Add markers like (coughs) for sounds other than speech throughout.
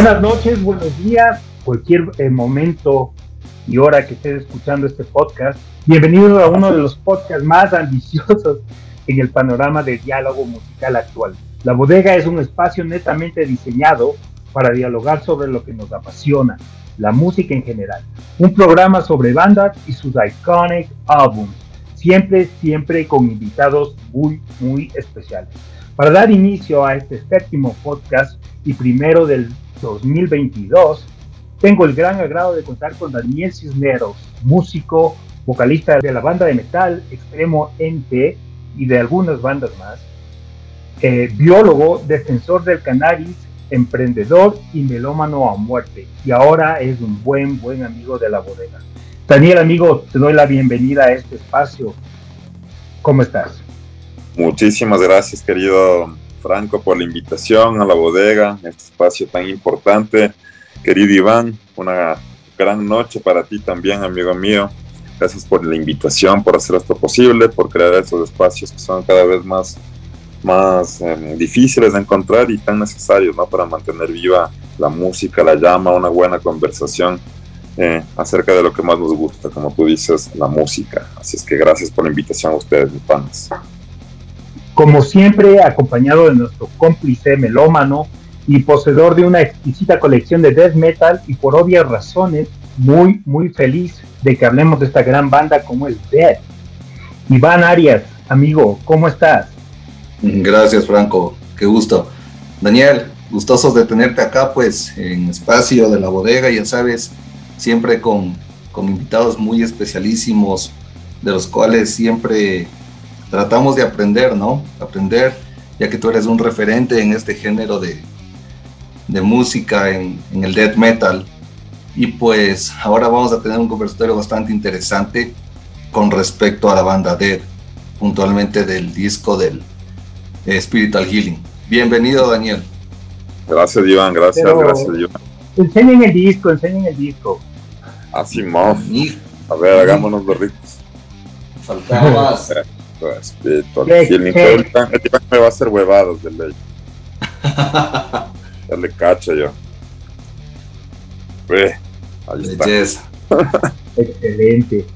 Buenas noches, buenos días, cualquier eh, momento y hora que estés escuchando este podcast. Bienvenido a uno de los podcasts más ambiciosos en el panorama de diálogo musical actual. La bodega es un espacio netamente diseñado para dialogar sobre lo que nos apasiona, la música en general. Un programa sobre bandas y sus iconic albums. Siempre, siempre con invitados muy, muy especiales. Para dar inicio a este séptimo podcast y primero del 2022, tengo el gran agrado de contar con Daniel Cisneros, músico, vocalista de la banda de metal Extremo NT y de algunas bandas más, eh, biólogo, defensor del cannabis, emprendedor y melómano a muerte. Y ahora es un buen, buen amigo de la bodega. Daniel, amigo, te doy la bienvenida a este espacio. ¿Cómo estás? Muchísimas gracias, querido Franco, por la invitación a la bodega, este espacio tan importante. Querido Iván, una gran noche para ti también, amigo mío. Gracias por la invitación, por hacer esto posible, por crear estos espacios que son cada vez más, más em, difíciles de encontrar y tan necesarios ¿no? para mantener viva la música, la llama, una buena conversación eh, acerca de lo que más nos gusta, como tú dices, la música. Así es que gracias por la invitación a ustedes, mis panas. Como siempre, acompañado de nuestro cómplice melómano y poseedor de una exquisita colección de death metal y por obvias razones, muy, muy feliz de que hablemos de esta gran banda como es Death. Iván Arias, amigo, ¿cómo estás? Gracias, Franco, qué gusto. Daniel, gustosos de tenerte acá, pues, en espacio de la bodega, ya sabes, siempre con, con invitados muy especialísimos, de los cuales siempre tratamos de aprender, ¿no? Aprender, ya que tú eres un referente en este género de, de música, en, en, el death metal. Y pues ahora vamos a tener un conversatorio bastante interesante con respecto a la banda Dead, puntualmente del disco del Spiritual Healing. Bienvenido, Daniel. Gracias, Iván, gracias, gracias, Iván. Enseñen el disco, enseñen el disco. Así, más. A ver, hagámonos los ricos. Faltaba (laughs) Respeto al feeling. Pero me va a hacer huevadas de ley. (laughs) ya le cacho yo. Ve, ahí Belleza. (laughs) Excelente.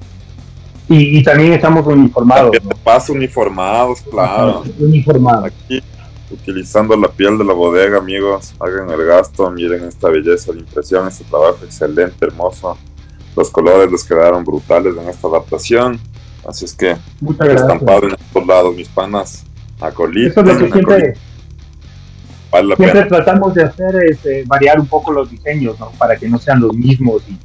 Y, y, también estamos uniformados. ¿Qué te pasa uniformados? Claro. Uniformados. Aquí, utilizando la piel de la bodega, amigos. Hagan el gasto, miren esta belleza de impresión, este trabajo excelente, hermoso. Los colores les quedaron brutales en esta adaptación. Así es que estampado en todos lados, mis panas, a colita. Eso es lo que siempre, vale siempre tratamos de hacer, es eh, variar un poco los diseños, ¿no? Para que no sean los mismos y,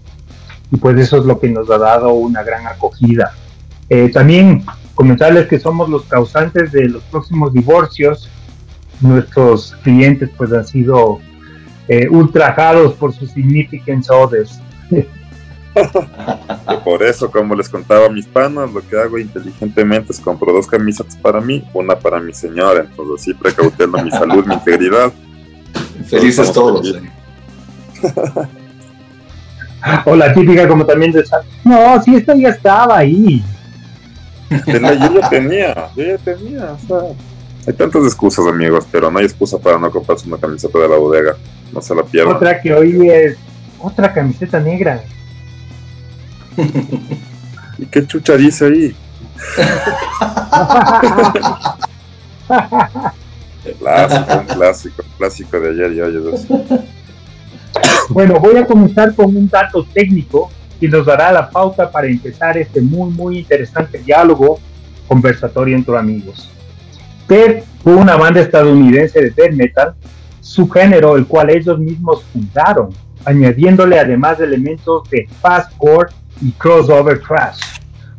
y, pues eso es lo que nos ha dado una gran acogida. Eh, también comentarles que somos los causantes de los próximos divorcios. Nuestros clientes pues han sido eh, ultrajados por sus significant others. (laughs) (laughs) y por eso, como les contaba a mis panas, lo que hago inteligentemente es compro dos camisetas para mí, una para mi señora, entonces así precauteando mi salud, mi integridad. (laughs) Felices todos. Eh. o la típica como también de no, si esta ya estaba ahí. (laughs) yo ya tenía, yo ya tenía, o sea, hay tantas excusas amigos, pero no hay excusa para no comprarse una camiseta de la bodega, no se la pierdan. Otra que hoy es otra camiseta negra. ¿Y qué chucha ahí? clásico, un clásico, un clásico de ayer y hoy. Bueno, voy a comenzar con un dato técnico que nos dará la pauta para empezar este muy, muy interesante diálogo conversatorio entre amigos. Death fue una banda estadounidense de death metal, su género, el cual ellos mismos fundaron, añadiéndole además elementos de fastcore y crossover thrash.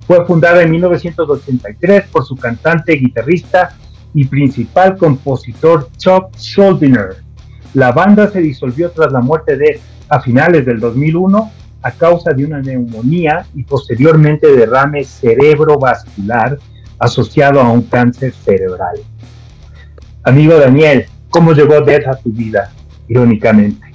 Fue fundada en 1983 por su cantante, guitarrista y principal compositor Chuck Schuldiner. La banda se disolvió tras la muerte de a finales del 2001 a causa de una neumonía y posteriormente derrame cerebrovascular asociado a un cáncer cerebral. Amigo Daniel, ¿cómo llegó Death a tu vida? Irónicamente.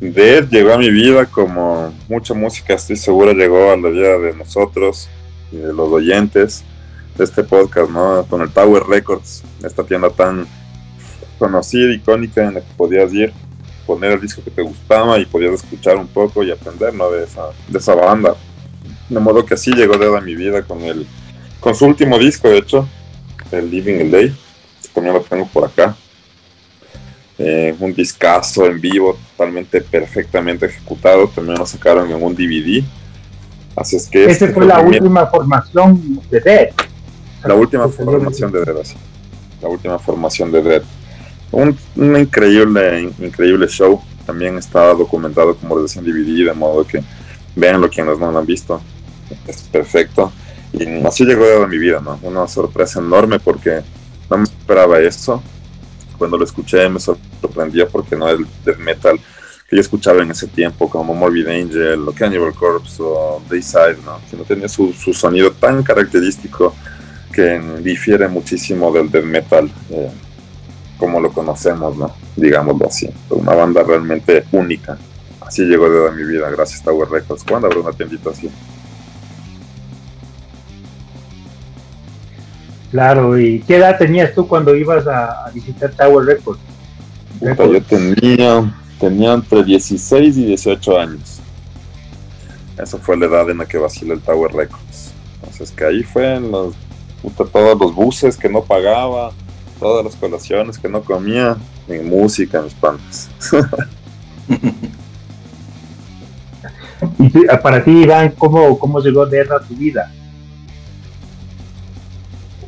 Death llegó a mi vida como mucha música, estoy seguro, llegó a la vida de nosotros y de los oyentes de este podcast, ¿no? Con el Power Records, esta tienda tan conocida, icónica en la que podías ir poner el disco que te gustaba y podías escuchar un poco y aprender ¿no? de, esa, de esa banda. De modo que así llegó Dead a mi vida con, el, con su último disco, de hecho, el Living a Day, también lo tengo por acá. Eh, un discazo en vivo, totalmente perfectamente ejecutado, también lo sacaron en un DVD. Así es que... Esa fue la última formación de Dead. La última formación de Dead, La última formación de Dead. Un, increíble, increíble show. También está documentado como les decía en DVD, de modo que veanlo quienes no lo han visto. Es perfecto. Y así llegó a mi vida, ¿no? Una sorpresa enorme porque no me esperaba esto. Cuando lo escuché me sorprendía porque no es el death metal que yo escuchaba en ese tiempo, como Morbid Angel o Cannibal Corpse o Dayside, ¿no? Que no tenía su, su sonido tan característico que difiere muchísimo del death metal. Eh, como lo conocemos, ¿no? Digámoslo así. Una banda realmente única. Así llegó de mi vida, gracias a Tower Records. ¿Cuándo habrá una tiendita así? Claro, ¿y qué edad tenías tú cuando ibas a, visitar Tower Records? Yo tenía, tenía entre 16 y 18 años. Esa fue la edad en la que vaciló el Tower Records. Entonces que ahí fue en los, todos los buses que no pagaba, todas las colaciones que no comía, en música, mis panas. (laughs) y para ti, Iván, ¿cómo, cómo llegó de a tu vida?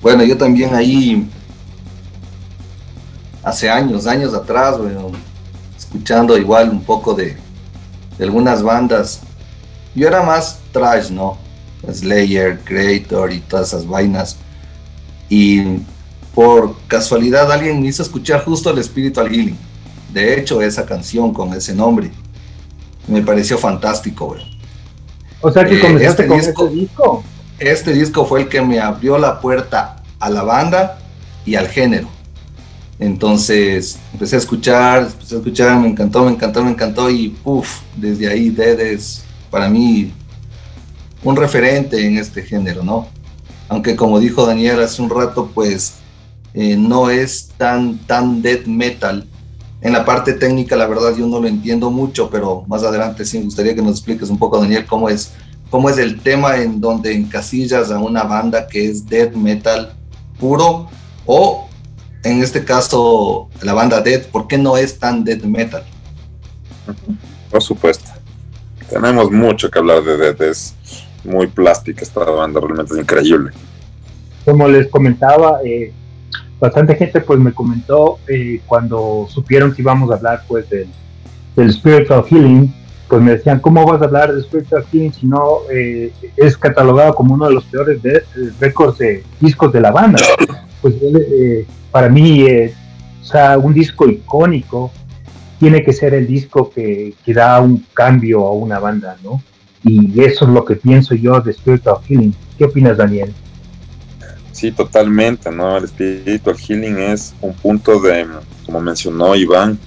Bueno, yo también ahí, hace años, años atrás, bueno, escuchando igual un poco de, de algunas bandas. Yo era más trash, ¿no? Slayer, Creator y todas esas vainas. Y por casualidad alguien me hizo escuchar justo el Spiritual Healing. De hecho, esa canción con ese nombre me pareció fantástico, güey. O sea que eh, este con disco, este disco. Este disco fue el que me abrió la puerta a la banda y al género. Entonces empecé a escuchar, empecé a escuchar, me encantó, me encantó, me encantó y puff, desde ahí Dead es para mí un referente en este género, ¿no? Aunque como dijo Daniel hace un rato, pues eh, no es tan, tan death metal. En la parte técnica, la verdad, yo no lo entiendo mucho, pero más adelante sí me gustaría que nos expliques un poco, Daniel, cómo es, cómo es el tema en donde encasillas a una banda que es death metal puro o, en este caso, la banda death, ¿por qué no es tan death metal? Por supuesto. Tenemos mucho que hablar de death, es muy plástica esta banda, realmente es increíble. Como les comentaba, eh, bastante gente pues me comentó eh, cuando supieron que íbamos a hablar pues del, del spiritual healing pues me decían cómo vas a hablar de spiritual healing si no eh, es catalogado como uno de los peores eh, récords de discos de la banda pues para mí o sea un disco icónico tiene que ser el disco que, que da un cambio a una banda no y eso es lo que pienso yo de spiritual healing. Qué opinas Daniel Sí, totalmente, ¿no? El espiritual healing es un punto de, como mencionó Iván,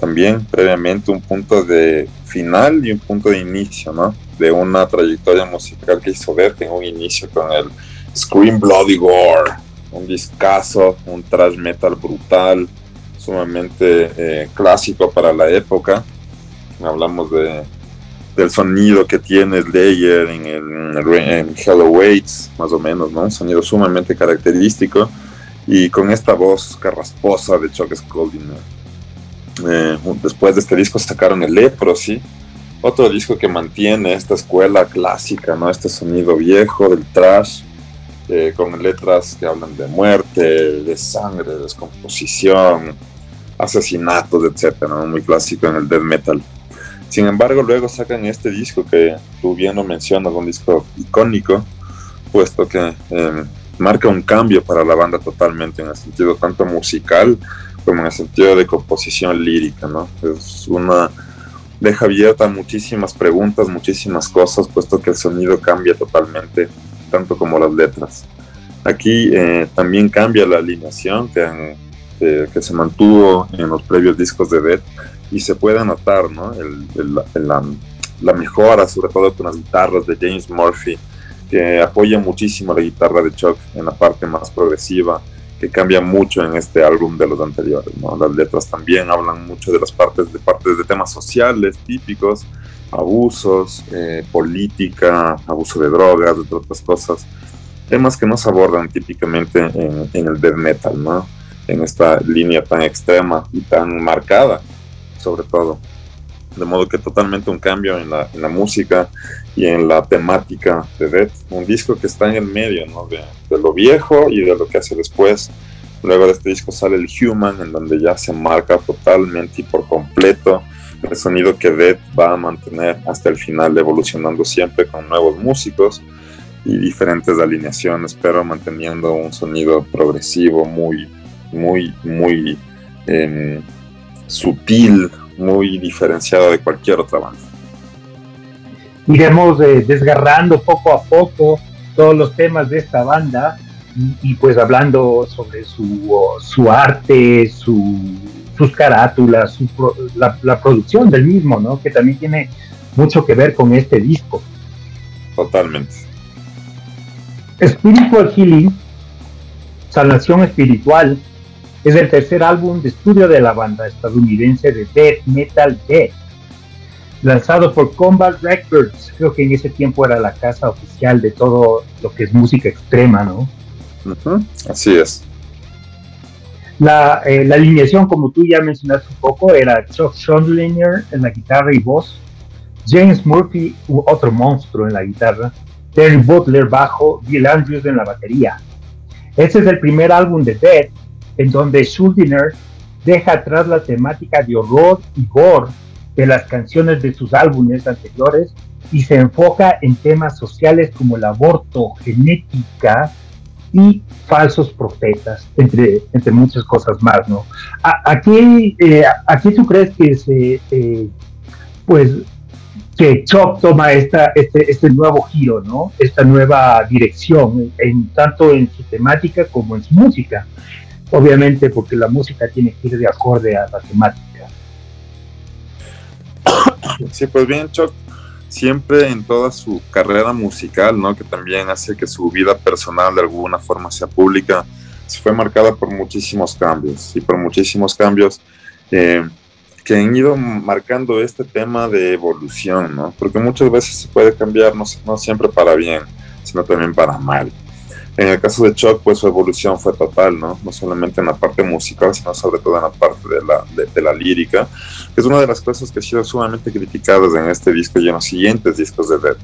también previamente un punto de final y un punto de inicio, ¿no? De una trayectoria musical que hizo ver, tengo un inicio con el Scream Bloody Gore, un discazo, un thrash metal brutal, sumamente eh, clásico para la época. Hablamos de del sonido que tiene Slayer en, el, en Hello Waits, más o menos, ¿no? Un sonido sumamente característico y con esta voz carrasposa de Chuck Scolding. Eh, después de este disco sacaron el Leprosy, otro disco que mantiene esta escuela clásica, ¿no? Este sonido viejo del trash, eh, con letras que hablan de muerte, de sangre, descomposición, asesinatos, etcétera, Muy clásico en el death metal. Sin embargo, luego sacan este disco que tú bien lo mencionas, un disco icónico, puesto que em, marca un cambio para la banda totalmente en el sentido tanto musical como en el sentido de composición lírica, ¿no? Es una deja abierta muchísimas preguntas, muchísimas cosas, puesto que el sonido cambia totalmente, tanto como las letras. Aquí eh, también cambia la alineación que, que se mantuvo en los previos discos de Dead y se puede notar ¿no? la, mejora, sobre todo con las guitarras de James Murphy, que apoya muchísimo la guitarra de Chuck en la parte más progresiva que cambia mucho en este álbum de los anteriores. ¿no? Las letras también hablan mucho de las partes de, partes de temas sociales típicos, abusos, eh, política, abuso de drogas, entre otras cosas. Temas que no se abordan típicamente en, en el death metal, ¿no? En esta línea tan extrema y tan marcada, sobre todo de modo que totalmente un cambio en la, en la, música y en la temática de Death, un disco que está en el medio ¿no? de, de, lo viejo y de lo que hace después. Luego de este disco sale el Human, en donde ya se marca totalmente y por completo el sonido que Death va a mantener hasta el final, evolucionando siempre con nuevos músicos y diferentes alineaciones, pero manteniendo un sonido progresivo muy, muy, muy eh, sutil, muy diferenciada de cualquier otra banda. Iremos eh, desgarrando poco a poco todos los temas de esta banda y, y pues hablando sobre su, su arte, su, sus carátulas, su, la, la, producción del mismo, ¿no? que también tiene mucho que ver con este disco. Totalmente. Spiritual Healing, sanación espiritual, es el tercer álbum de estudio de la banda estadounidense de death metal Death, lanzado por Combat Records. Creo que en ese tiempo era la casa oficial de todo lo que es música extrema, ¿no? Uh -huh. Así es. La, eh, la, alineación, como tú ya mencionaste un poco, era Chuck Schondlinger en la guitarra y voz, James Murphy, otro monstruo en la guitarra, Terry Butler bajo, Bill Andrews en la batería. Este es el primer álbum de Death en donde Schuldiner deja atrás la temática de horror y gore de las canciones de sus álbumes anteriores y se enfoca en temas sociales como el aborto, genética y falsos profetas, entre, entre muchas cosas más, ¿no? ¿A, eh, ¿A tú crees que se, eh, pues, que Chop toma esta, este, este nuevo giro, ¿no? Esta nueva dirección, en, tanto en su temática como en su música? Obviamente porque la música tiene que ir de acorde a la temática. Sí, pues bien, Chuck, siempre en toda su carrera musical, ¿no? que también hace que su vida personal de alguna forma sea pública, se fue marcada por muchísimos cambios y por muchísimos cambios eh, que han ido marcando este tema de evolución, ¿no? porque muchas veces se puede cambiar no, no siempre para bien, sino también para mal. En el caso de Chuck, pues su evolución fue total, ¿no? No solamente en la parte musical, sino sobre todo en la parte de la, de, de la lírica, que es una de las cosas que ha sido sumamente criticadas en este disco y en los siguientes discos de Dead.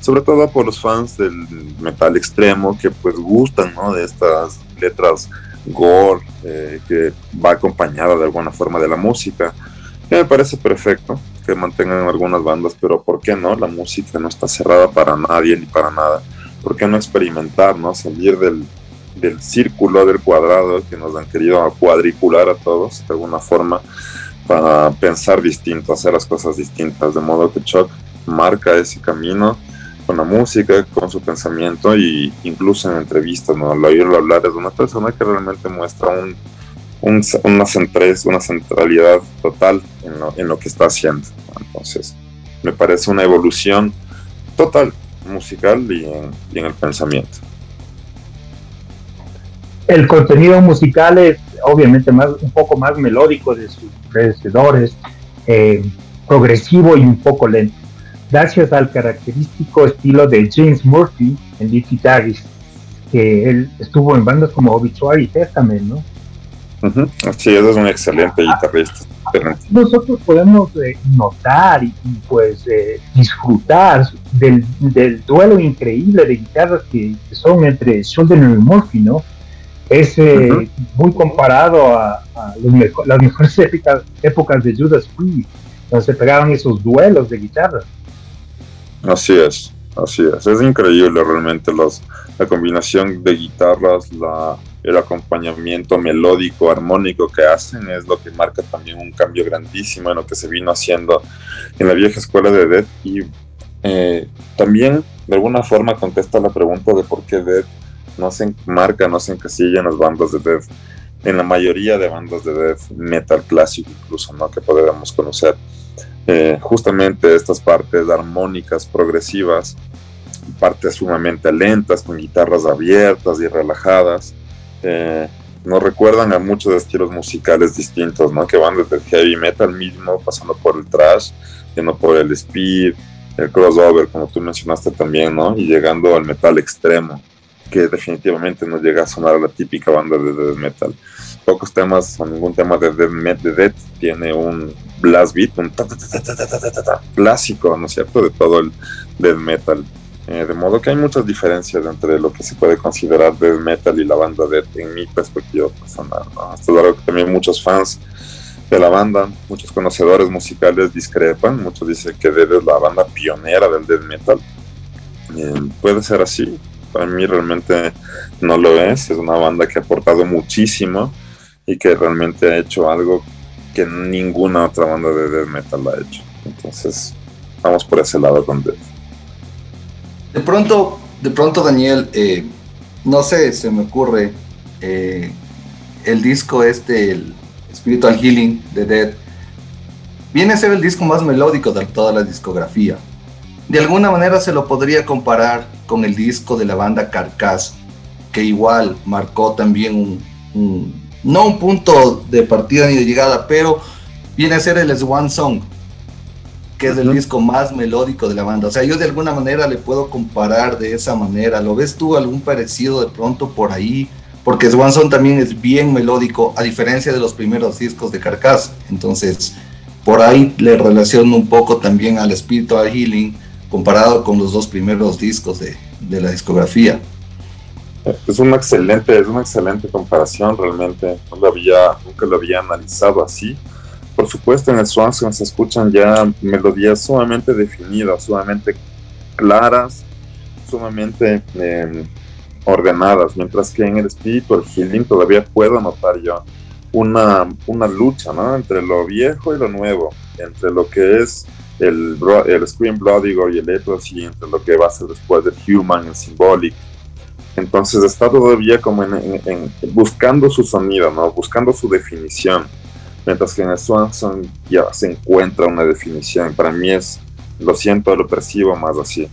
Sobre todo por los fans del metal extremo que pues gustan, ¿no? De estas letras gore, eh, que va acompañada de alguna forma de la música. Que me parece perfecto que mantengan algunas bandas, pero ¿por qué no? La música no está cerrada para nadie ni para nada. ¿Por qué no experimentar, no? Salir del, del círculo, del cuadrado que nos han querido cuadricular a todos de alguna forma para pensar distinto, hacer las cosas distintas, de modo que Chuck marca ese camino con la música, con su pensamiento y incluso en entrevistas, ¿no? Al oírlo hablar es una persona que realmente muestra un, un, una, centrez, una centralidad total en lo, en lo que está haciendo. Entonces, me parece una evolución total musical y en, y en, el pensamiento. El contenido musical es obviamente más, un poco más melódico de sus predecesores, eh, progresivo y un poco lento, gracias al característico estilo de James Murphy, el lead guitarrist, que él estuvo en bandas como Obituary y Testament, ¿no? Uh -huh. Sí, es un excelente guitarrista. Nosotros podemos eh, notar y, y pues eh, disfrutar del, del, duelo increíble de guitarras que, que son entre Schuldiner y Murphy, ¿no? Es eh, uh -huh. muy comparado a, a las mejores (laughs) épicas, épocas de Judas Priest, donde se pegaban esos duelos de guitarras. Así es, así es. Es increíble realmente los, la combinación de guitarras, la, el acompañamiento melódico, armónico que hacen es lo que marca también un cambio grandísimo en lo que se vino haciendo en la vieja escuela de Death y eh, también de alguna forma contesta la pregunta de por qué Death no se marca, no se encasilla en las bandas de Death, en la mayoría de bandas de Death metal clásico incluso, ¿no? que podríamos conocer. Eh, justamente estas partes armónicas, progresivas, partes sumamente lentas, con guitarras abiertas y relajadas, eh, nos recuerdan a muchos estilos musicales distintos, ¿no? Que van desde el heavy metal mismo, pasando por el thrash, yendo por el speed, el crossover, como tú mencionaste también, ¿no? Y llegando al metal extremo, que definitivamente no llega a sonar a la típica banda de death metal. Pocos temas, o ningún tema de death, de death tiene un blast beat, un ta, clásico, ¿no es cierto?, de todo el death metal. Eh, de modo que hay muchas diferencias entre lo que se puede considerar death metal y la banda death en mi perspectiva personal. ¿no? Que también muchos fans de la banda, muchos conocedores musicales discrepan, muchos dicen que Dead es la banda pionera del death metal. Eh, puede ser así, para mí realmente no lo es, es una banda que ha aportado muchísimo y que realmente ha hecho algo que ninguna otra banda de death metal ha hecho. Entonces, vamos por ese lado con Dead. De pronto, de pronto Daniel, eh, no sé, se me ocurre eh, el disco este, el Spiritual Healing de Dead, viene a ser el disco más melódico de toda la discografía. De alguna manera se lo podría comparar con el disco de la banda Carcass, que igual marcó también un, no un punto de partida ni de llegada, pero viene a ser el Swan Song, que es el disco más melódico de la banda. O sea, yo de alguna manera le puedo comparar de esa manera. ¿Lo ves tú algún parecido de pronto por ahí? Porque Swanson también es bien melódico, a diferencia de los primeros discos de Carcass. Entonces, por ahí le relaciono un poco también al Spiritual Healing comparado con los dos primeros discos de, de la discografía. Es una excelente, es una excelente comparación realmente. No lo había, nunca lo había analizado así. Por supuesto, en el Swanson se escuchan ya melodías sumamente definidas, sumamente claras, sumamente eh, ordenadas, mientras que en el espíritu, el healing, todavía puedo notar yo una, una lucha ¿no? entre lo viejo y lo nuevo, entre lo que es el, el Scream Bloody y el y entre lo que va a ser después del Human, el Symbolic. Entonces está todavía como en, buscando su sonido, ¿no? buscando su definición, mientras que en el Swanson ya se encuentra una definición. Para mí es, lo siento, lo percibo más así.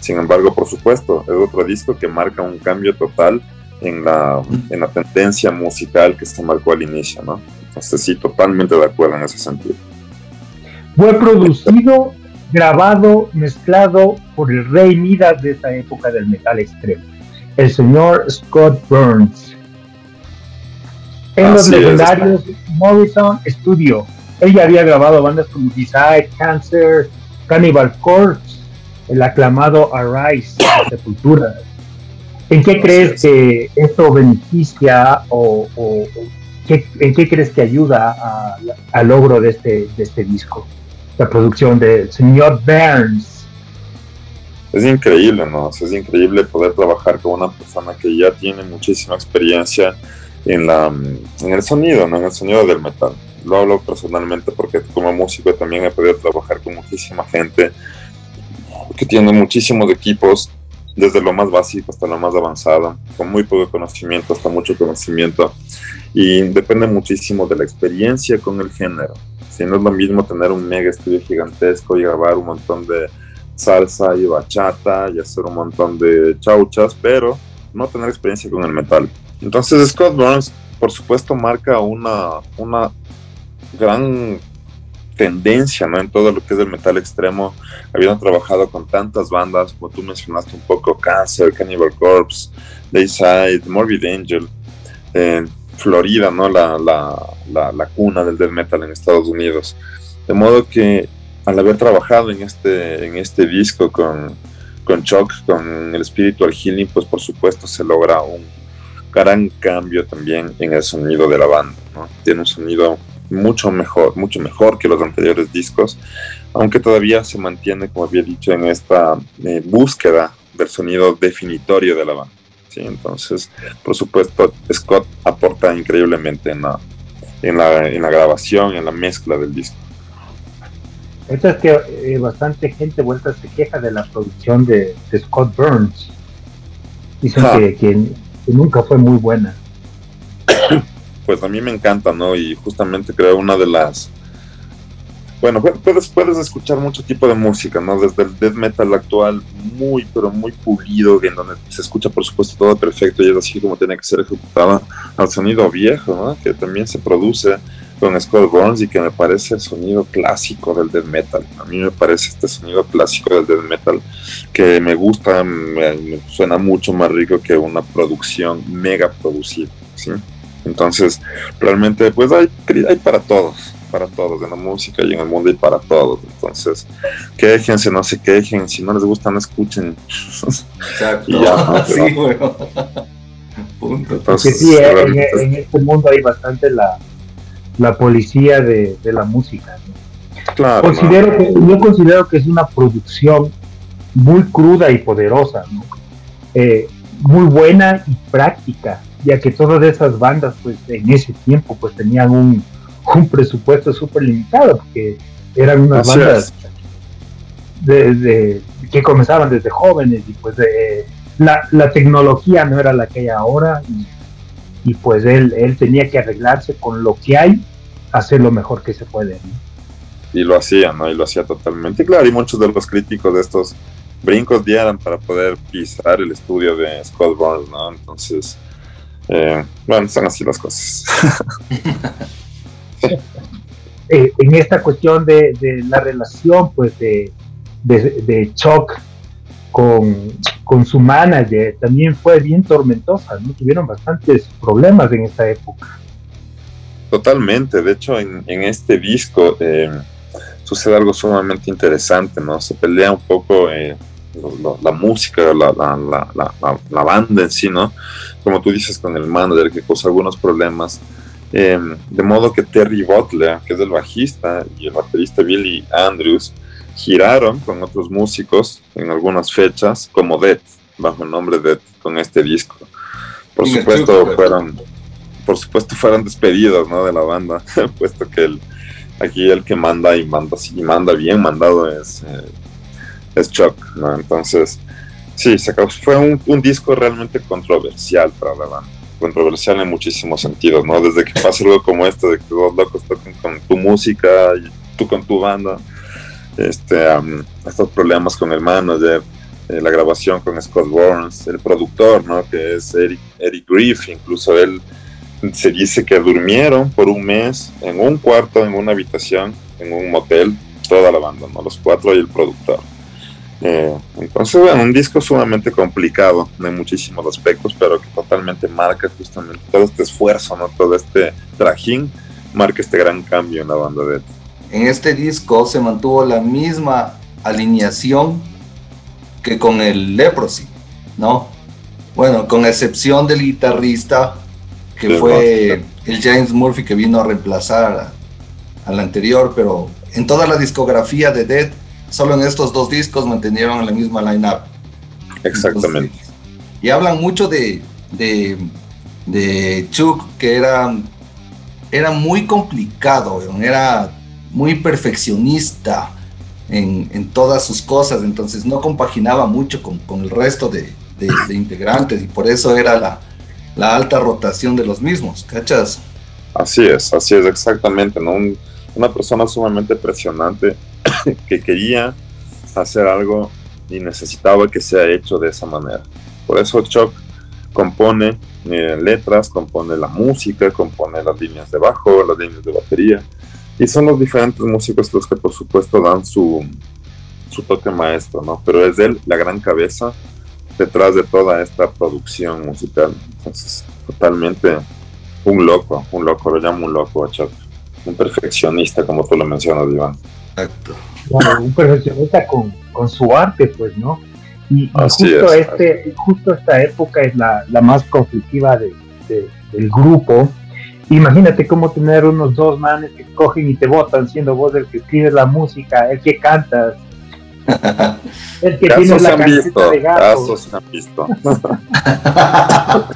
Sin embargo, por supuesto, es otro disco que marca un cambio total en la, en la tendencia musical que se marcó al inicio, ¿no? Entonces sí, totalmente de acuerdo en ese sentido. Fue producido, grabado, mezclado por el rey Midas de esa época del metal extremo, el señor Scott Burns. En los legendarios Morrison Studio, ella había grabado bandas como Desire, Cancer, Cannibal Corpse, el aclamado Arise de Sepultura. ¿En qué crees que esto beneficia o, en qué crees que ayuda al logro de este, de este disco? La producción del señor Burns. Es increíble, ¿no? Es increíble poder trabajar con una persona que ya tiene muchísima experiencia en, la, en el sonido, ¿no? En el sonido del metal. Lo hablo personalmente porque como músico también he podido trabajar con muchísima gente que tiene muchísimos equipos, desde lo más básico hasta lo más avanzado, con muy poco conocimiento hasta mucho conocimiento, y depende muchísimo de la experiencia con el género. Si no es lo mismo tener un mega estudio gigantesco y grabar un montón de salsa y bachata y hacer un montón de chauchas, pero no tener experiencia con el metal. Entonces Scott Burns, por supuesto, marca una, una gran tendencia ¿no? en todo lo que es el metal extremo, habiendo trabajado con tantas bandas, como tú mencionaste un poco, Cancer, Cannibal Corpse, Dayside, Morbid Angel, Florida, ¿no? La, la, la, cuna del death metal en Estados Unidos. De modo que al haber trabajado en este, en este disco con, con Chuck, con el Spiritual Healing, pues por supuesto se logra un gran cambio también en el sonido de la banda. ¿no? Tiene un sonido mucho mejor, mucho mejor que los anteriores discos, aunque todavía se mantiene, como había dicho, en esta eh, búsqueda del sonido definitorio de la banda. ¿sí? Entonces, por supuesto, Scott aporta increíblemente en la, en la, en la grabación, en la mezcla del disco. Esto es que eh, bastante gente vuelta se queja de la producción de, Scott Burns. Dicen que, que nunca fue muy buena pues a mí me encanta, ¿no? Y justamente creo una de las bueno, puedes, puedes escuchar mucho tipo de música, ¿no? Desde el death metal actual, muy, pero muy pulido, en donde se escucha, por supuesto, todo perfecto y es así como tiene que ser ejecutado, al sonido viejo, ¿no? Que también se produce con Scott Burns y que me parece el sonido clásico del death metal. A mí me parece este sonido clásico del death metal que me gusta, me, suena mucho más rico que una producción mega producida, ¿sí? Entonces, realmente, pues hay, hay para todos para todos, en la música y en el mundo y para todos. Entonces, quejense, no se quejen, si no les gusta, no escuchen. Exacto. (laughs) sí, bueno. (laughs) Entonces, sí, en, este mundo hay bastante la, la policía de, la música. Claro, considero que, yo considero que es una producción muy cruda y poderosa, eh, muy buena y práctica, ya que todas esas bandas, pues en ese tiempo, pues tenían un, un presupuesto súper limitado, porque eran unas bandas de, que comenzaban desde jóvenes y pues la, la, tecnología no era la que hay ahora y, pues él, él tenía que arreglarse con lo que hay, hacer lo mejor que se puede. Y lo hacía, ¿no? Y lo hacía totalmente. Claro, y muchos de los críticos de estos brincos dieran para poder pisar el estudio de Scott Burns, ¿no? Entonces, eh, bueno, son así las cosas. (laughs) Eh, en esta cuestión de, la relación pues de, de, Chuck con, con, su manager también fue bien tormentosa, ¿no? Tuvieron bastantes problemas en esta época. Totalmente, de hecho en, este disco eh, sucede algo sumamente interesante, ¿no? Se pelea un poco eh, la música, la, la, la, banda en sí, ¿no? Como tú dices con el manager que causó algunos problemas Em, de modo que Terry Butler, que es el bajista, y el baterista Billy Andrews giraron con otros músicos en algunas fechas como Dead, bajo el nombre Dead, con este disco. Por supuesto fueron, por supuesto fueron despedidos ¿no? de la banda, (laughs) puesto que el, aquí el que manda y manda, y manda bien mandado es, eh, es Chuck, ¿no? Entonces, sí, se fue un, un disco realmente controversial para la banda controversial en muchísimos sentidos, ¿no? Desde que pasa algo como esto, de que dos locos tocan con tu música y tú con tu banda, este, estos problemas con el manager, eh, la grabación con Scott Burns, el productor, ¿no? Que es Eric, Eric Griff, incluso él se dice que durmieron por un mes en un cuarto, en una habitación, en un motel, toda la banda, ¿no? Los cuatro y el productor. Eh, entonces, bueno, un disco sumamente complicado en muchísimos aspectos, pero que totalmente marca justamente todo este esfuerzo, ¿no? Todo este trajín marca este gran cambio en la banda de En este disco se mantuvo la misma alineación que con el Leprosy, ¿no? Bueno, con excepción del guitarrista, que fue el James Murphy que vino a reemplazar al anterior, pero en toda la discografía de Dead solo en estos dos discos mantuvieron la misma line-up. Exactamente. y hablan mucho de, de, Chuck, que era, era muy complicado, era muy perfeccionista en, todas sus cosas, entonces no compaginaba mucho con, el resto de, integrantes y por eso era la, la, alta rotación de los mismos, ¿cachas? Así es, así es, exactamente, ¿no? una persona sumamente presionante (coughs) que quería hacer algo y necesitaba que sea hecho de esa manera. Por eso Chuck compone eh, letras, compone la música, compone las líneas de bajo, las líneas de batería. Y son los diferentes músicos los que por supuesto dan su, su toque maestro, ¿no? Pero es él la gran cabeza detrás de toda esta producción musical. Entonces, totalmente un loco, un loco, lo llamo un loco a Chuck. Un perfeccionista, como tú lo mencionas, Iván. Exacto. un perfeccionista con, con, su arte, pues, ¿no? Y, justo, este, justo esta época es la, la más conflictiva de, del grupo. Imagínate cómo tener unos dos manes que cogen y te votan siendo vos el que escribe la música, el que cantas, (laughs) el que tiene la camiseta de gato. Se han visto. (laughs)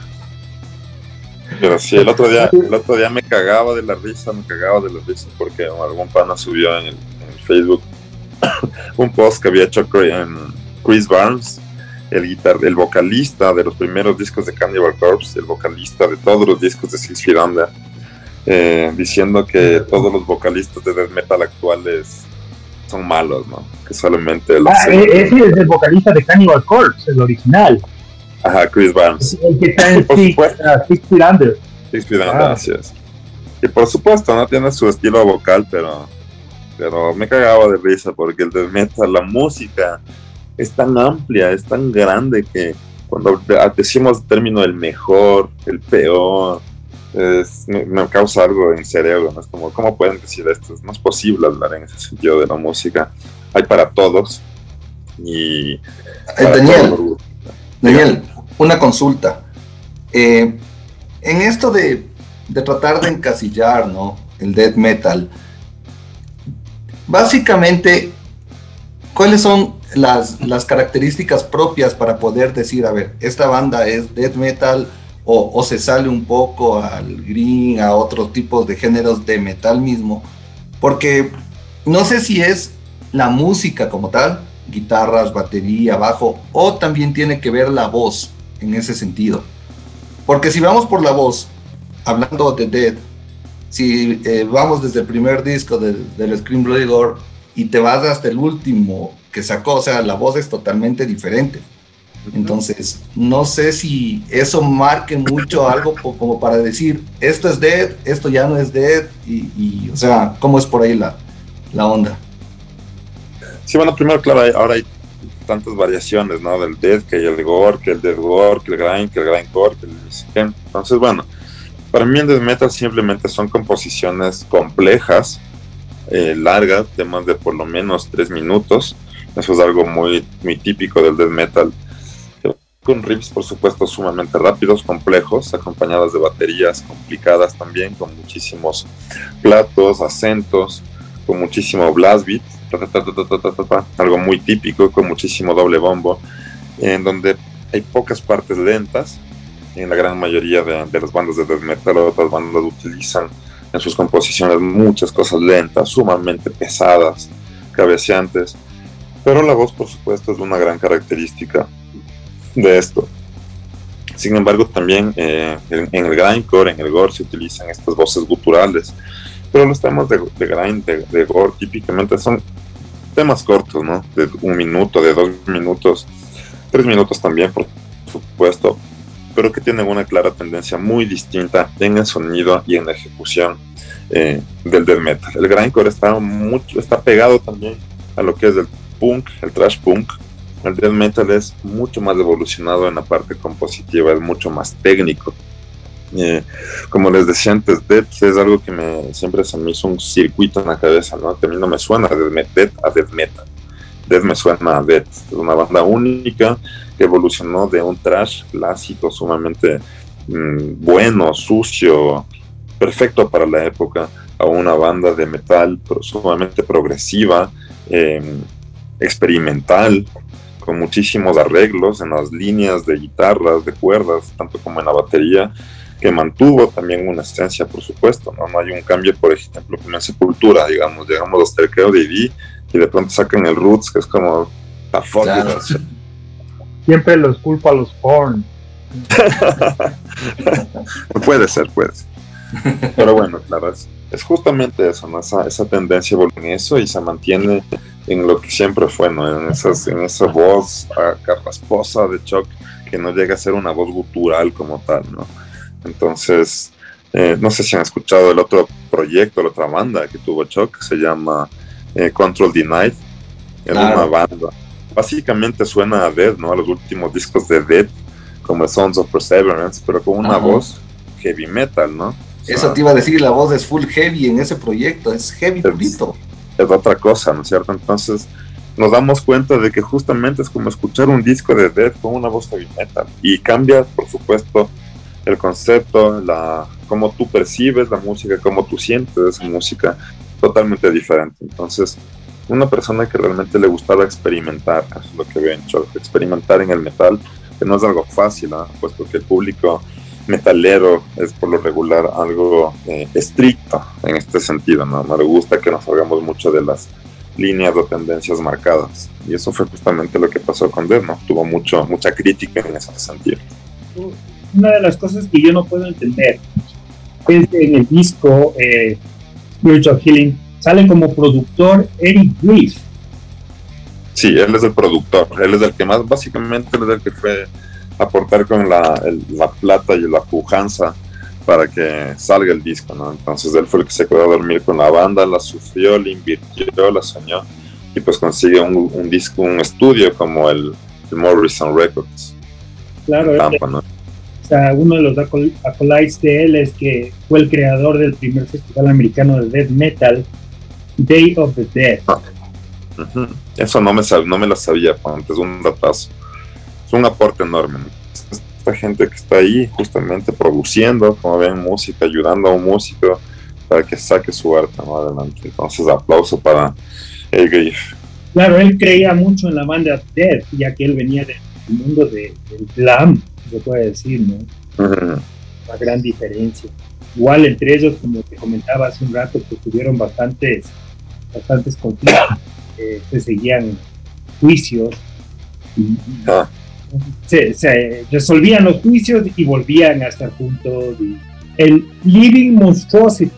Pero sí, el otro día, el otro día me cagaba de la risa, me cagaba de la risa porque algún pana subió en el, Facebook (coughs) un post que había hecho Chris Barnes, el guitar, el vocalista de los primeros discos de Cannibal Corpse, el vocalista de todos los discos de Six Feet eh, diciendo que todos los vocalistas de death metal actuales son malos, ¿no? Que solamente los ah, e-, ese es el vocalista de Cannibal Corpse, el original. Ajá, Chris Barnes. El que está en (laughs) Six, Feet Under. Six Feet Under, así es. Y por supuesto, no tiene su estilo vocal, pero, pero me cagaba de risa porque el death metal, la música es tan amplia, es tan grande que cuando decimos el término el mejor, el peor, me, causa algo en cerebro, ¿no? Es como, ¿cómo pueden decir esto? No es posible hablar en ese sentido de la música. Hay para todos. Y... Eh, Daniel, Daniel, una consulta. Eh, en esto de, de, tratar de encasillar, ¿no? El death metal. Básicamente, ¿cuáles son las, las características propias para poder decir, a ver, esta banda es death metal, o, se sale un poco al green, a otros tipos de géneros de metal mismo, porque no sé si es la música como tal, guitarras, batería, bajo, o también tiene que ver la voz en ese sentido. Porque si vamos por la voz, hablando de Dead, si eh, vamos desde el primer disco del Scream Bloody Gore y te vas hasta el último que sacó, o sea, la voz es totalmente diferente. Entonces, no sé si eso marque mucho algo como para decir, esto es dead, esto ya no es dead, y, o sea, ¿cómo es por ahí la, la onda? Sí, bueno, primero, claro, ahora hay tantas variaciones, ¿no? Del dead, que hay el gore, que el dead gore, que el grind, que el grindcore, que el Entonces, bueno, para mí el death metal simplemente son composiciones complejas, eh, largas, de más de por lo menos tres minutos. Eso es algo muy, muy típico del death metal con riffs por supuesto sumamente rápidos, complejos, acompañadas de baterías complicadas también, con muchísimos platos, acentos, con muchísimo blast beat, algo muy típico, con muchísimo doble bombo, en donde hay pocas partes lentas, en la gran mayoría de, las bandas de death metal otras bandas utilizan en sus composiciones muchas cosas lentas, sumamente pesadas, cabeceantes, pero la voz por supuesto es una gran característica de esto. Sin embargo, también eh, en, el grindcore, en el gore, se utilizan estas voces guturales. Pero los temas de, grind, de, gore, típicamente son temas cortos, ¿no? De un minuto, de dos minutos, tres minutos también, por supuesto, pero que tienen una clara tendencia muy distinta en el sonido y en la ejecución eh, del death metal. El grindcore está, mucho, está pegado también a lo que es el punk, el trash punk, el death metal es mucho más evolucionado en la parte compositiva, es mucho más técnico. Eh, como les decía antes, Death es algo que me, siempre se me hizo un circuito en la cabeza, ¿no? A mí no me suena Death a Death Metal. Death me suena a Death. Es una banda única que evolucionó de un trash clásico sumamente mm, bueno, sucio, perfecto para la época, a una banda de metal sumamente progresiva, eh, experimental, con muchísimos arreglos en las líneas de guitarras, de cuerdas, tanto como en la batería, que mantuvo también una esencia, por supuesto, ¿no? No hay un cambio, por ejemplo, como en Sepultura, digamos, llegamos hasta el Creo de y de pronto sacan el Roots, que es como la claro. Siempre los culpa a los porn. (laughs) puede ser, puede ser. Pero bueno, claro, es, es justamente eso, ¿no? esa, esa tendencia en eso y se mantiene en lo que siempre fue, ¿no? En, esas, en esa voz carrasposa de Chuck que no llega a ser una voz gutural como tal, ¿no? Entonces, eh, no sé si han escuchado el otro proyecto, la otra banda que tuvo Chuck, que se llama eh, Control Denied. Es una banda. Básicamente suena a Dead, ¿no? A los últimos discos de Dead, como Sons of Perseverance, pero con una voz heavy metal, ¿no? Eso te iba a decir, la voz es full heavy en ese proyecto, es heavy purito es otra cosa, ¿no es cierto? Entonces nos damos cuenta de que justamente es como escuchar un disco de Death con una voz heavy metal y cambia, por supuesto, el concepto, la cómo tú percibes la música, cómo tú sientes esa música, totalmente diferente. Entonces, una persona que realmente le gustaba experimentar, es lo que veo en Choc, experimentar en el metal, que no es algo fácil, ¿no? puesto que el público metalero es por lo regular algo eh, estricto en este sentido, ¿no? Le gusta que nos salgamos mucho de las líneas o tendencias marcadas. Y eso fue justamente lo que pasó con Death, ¿no? Tuvo mucho, mucha crítica en ese sentido. Una de las cosas que yo no puedo entender es en el disco eh, Spiritual Healing, sale como productor Eric Griff. Sí, él es el productor, él es el que más, básicamente, él es el que fue aportar con la, la plata y la pujanza para que salga el disco, ¿no? Entonces él fue el que se quedó a dormir con la banda, la sufrió, la invirtió, la soñó y pues consigue un, disco, un estudio como el, Morrison Records. Claro, o sea, uno de los acolytes de él es que fue el creador del primer festival americano de death metal, Day of the Dead. Ah, Eso no me, no me lo sabía, antes es un datazo. Es un aporte enorme gente que está ahí justamente produciendo, como ven, música, ayudando a un músico para que saque su arte adelante. Entonces, aplauso para el Claro, él creía mucho en la banda Dead, ya que él venía del mundo de, del glam, se puede decir, ¿no? Una gran diferencia. Igual entre ellos, como te comentaba hace un rato, que tuvieron bastantes, bastantes conflictos, eh, se seguían juicios. Y, ah se, resolvían los juicios y volvían a estar juntos. el Living Monstrosity,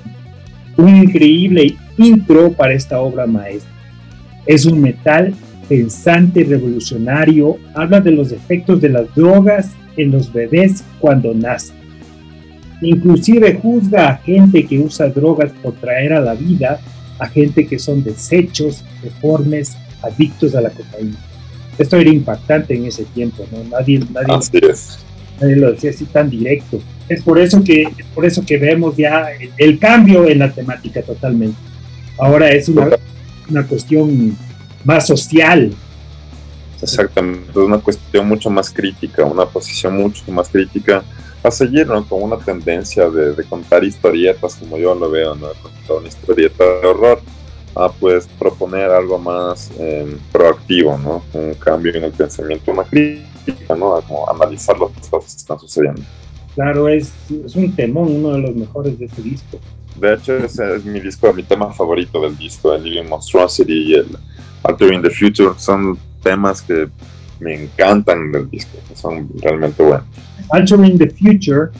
un increíble intro para esta obra maestra. Es un metal pensante revolucionario, habla de los efectos de las drogas en los bebés cuando nacen. Inclusive juzga a gente que usa drogas por traer a la vida a gente que son desechos, deformes, adictos a la cocaína esto era impactante en ese tiempo, ¿no? Nadie, nadie, lo decía así tan directo. Es por eso que, por eso que vemos ya el, cambio en la temática totalmente. Ahora es una, una cuestión más social. Exactamente, es una cuestión mucho más crítica, una posición mucho más crítica a seguir, ¿no? Con una tendencia de, de contar historietas, como yo lo veo, ¿no? Contar una historieta de horror a pues proponer algo más em, proactivo, ¿no? Un cambio en el pensamiento, una crítica, ¿no? A como analizar las cosas que están sucediendo. Claro, es, es un temón, uno de los mejores de este disco. De hecho, ese es mi disco, mi tema favorito del disco, el Living Monstrosity y el Altering the Future. Son temas que me encantan del disco, son realmente buenos. Altering the Future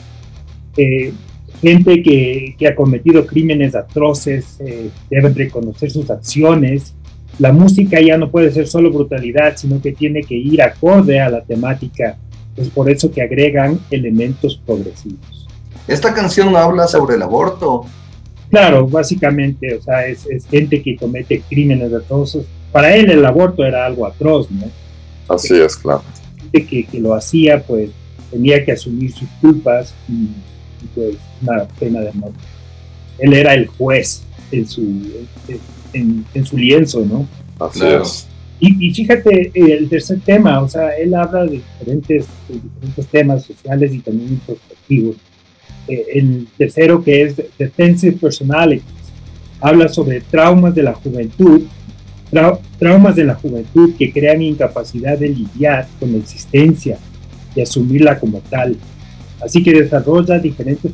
eh, gente que, ha cometido crímenes atroces eh, deben reconocer sus acciones. La música ya no puede ser solo brutalidad, sino que tiene que ir acorde a la temática. Es por eso que agregan elementos progresivos. Esta canción habla sobre el aborto. Claro, básicamente, o sea, es, gente que comete crímenes atroces. Para él el aborto era algo atroz, ¿no? Así es, claro. Gente que, que lo hacía, pues tenía que asumir sus culpas y pues una pena de muerte. Él era el juez en su, en, su lienzo, ¿no? Así es. Y, fíjate, el tercer tema, o sea, él habla de diferentes, diferentes temas sociales y también introspectivos. Eh, el tercero, que es Defensive Personalities, habla sobre traumas de la juventud, traumas de la juventud que crean incapacidad de lidiar con la existencia y asumirla como tal. Así que desarrolla diferentes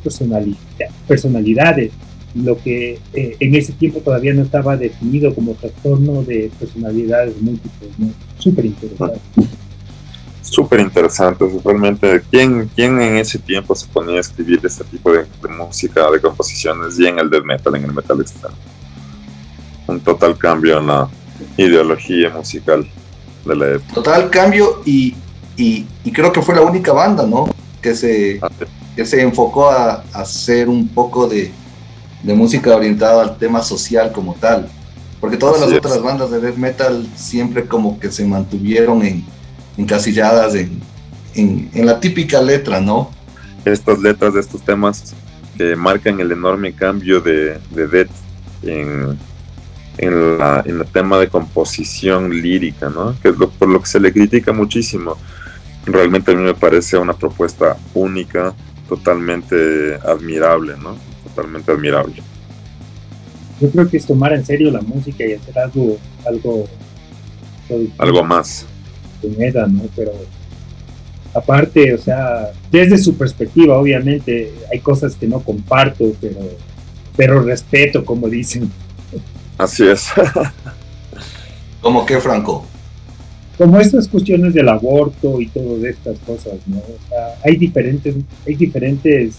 personalidades, lo que eh, en ese tiempo todavía no estaba definido como trastorno de personalidades múltiples. Súper interesante. Súper interesante, realmente. ¿quién, ¿Quién en ese tiempo se ponía a escribir este tipo de, música, de composiciones y en el death metal, en el metal extremo? Un total cambio en la ideología musical de la época. Total cambio y, y, y creo que fue la única banda, ¿no? Que se, que se enfocó a, hacer un poco de, de, música orientada al tema social como tal. Porque todas las otras bandas de death metal siempre como que se mantuvieron en, encasilladas en, en, la típica letra, ¿no? Estas letras de estos temas que marcan el enorme cambio de, de Death en, en, la, en el tema de composición lírica, ¿no? Que es lo, por lo que se le critica muchísimo realmente a mí me parece una propuesta única, totalmente admirable, ¿no? Totalmente admirable. Yo creo que es tomar en serio la música y hacer algo, algo, algo más. ¿no? Pero aparte, o sea, desde su perspectiva, obviamente, hay cosas que no comparto, pero, pero respeto, como dicen. Así es. ¿Cómo que, Franco? Como estas cuestiones del aborto y todas estas cosas, ¿no? O sea, hay diferentes, hay diferentes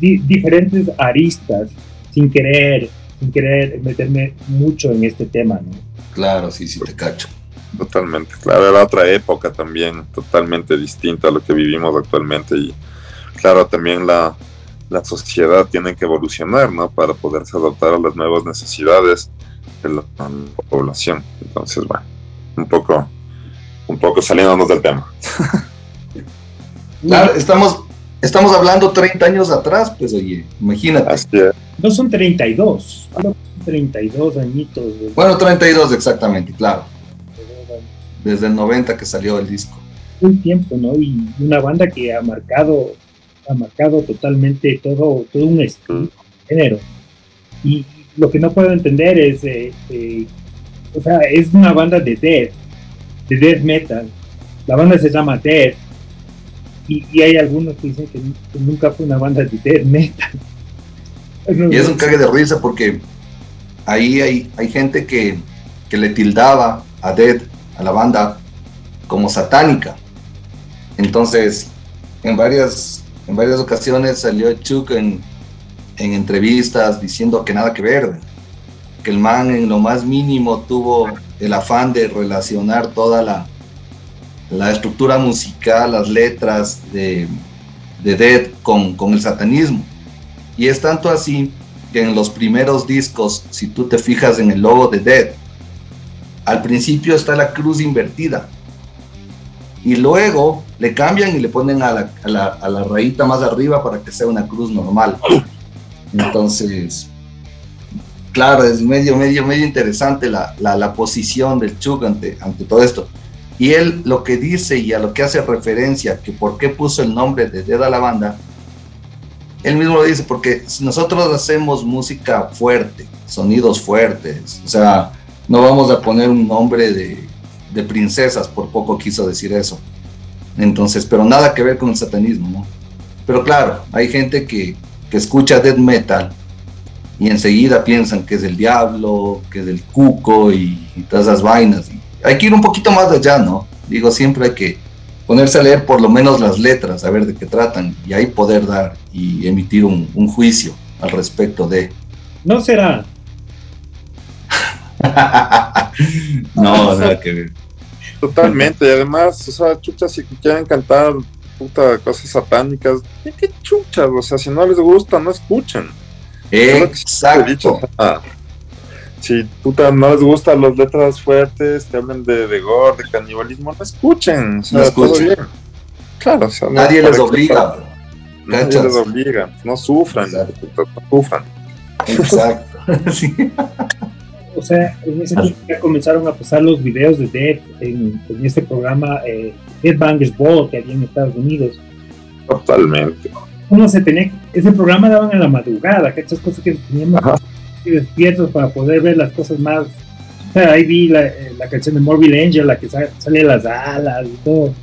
diferentes aristas sin querer, sin querer meterme mucho en este tema, ¿no? Claro, sí, sí, te cacho. Totalmente, claro, era otra época también, totalmente distinta a lo que vivimos actualmente y claro, también la, la sociedad tiene que evolucionar, ¿no? Para poderse adaptar a las nuevas necesidades de la, población. Entonces, bueno, un poco, un poco saliéndonos del tema. (laughs) Claro, estamos, estamos hablando 30 años atrás, pues oye, imagínate. No son 32, 32 añitos. Bueno, 32 exactamente, claro. Desde el 90 que salió el disco. Un tiempo, ¿no? Y una banda que ha marcado, ha marcado totalmente todo, todo un género. Y lo que no puedo entender es, eh, eh, o sea, es una banda de death, de death metal. La banda se llama Death y, hay algunos que dicen que, nunca fue una banda de death metal. (laughs) Y es un cague de risa porque ahí hay, hay gente que, le tildaba a Dead, a la banda, como satánica. Entonces, en varias, en varias ocasiones salió Chuck en, en entrevistas diciendo que nada que ver, que el man en lo más mínimo tuvo el afán de relacionar toda la, la estructura musical, las letras de, de Dead con, con el satanismo. Y es tanto así que en los primeros discos, si tú te fijas en el logo de Dead, al principio está la cruz invertida. Y luego le cambian y le ponen a la, a la, a la rayita más arriba para que sea una cruz normal. Entonces, claro, es medio, medio, medio interesante la, la, posición del Chug ante, todo esto. Y él lo que dice y a lo que hace referencia, que por qué puso el nombre de Dead a la banda, él mismo lo dice, porque nosotros hacemos música fuerte, sonidos fuertes, o sea, no vamos a poner un nombre de, de princesas, por poco quiso decir eso. Entonces, pero nada que ver con el satanismo, ¿no? Pero claro, hay gente que, que escucha death metal y enseguida piensan que es del diablo, que es del cuco y, y todas esas vainas. Y hay que ir un poquito más allá, ¿no? Digo, siempre hay que ponerse a leer por lo menos las letras, a ver de qué tratan, y ahí poder dar y emitir un, juicio al respecto de. No será. (laughs) no, nada que ver. Totalmente, y además, o sea, chuchas, si quieren cantar puta cosas satánicas, ¿qué chuchas? O sea, si no les gusta, no escuchen. Exacto si puta no les gustan las letras fuertes, te hablan de, de gore, de canibalismo, no escuchen. no escuchen. Claro, nadie les obliga. Nadie les obliga, no sufran, no sufran. Exacto. (laughs) O sea, en ese tiempo ya comenzaron a pasar los videos de Dead en, este programa eh, Dead Bangers Ball que había en Estados Unidos. Totalmente. Uno se tenía, ese programa daban en la madrugada, que estas cosas que teníamos despiertos para poder ver las cosas más. ahí vi la, eh, la, canción de Morbid Angel, la que sale, sale las alas y todo.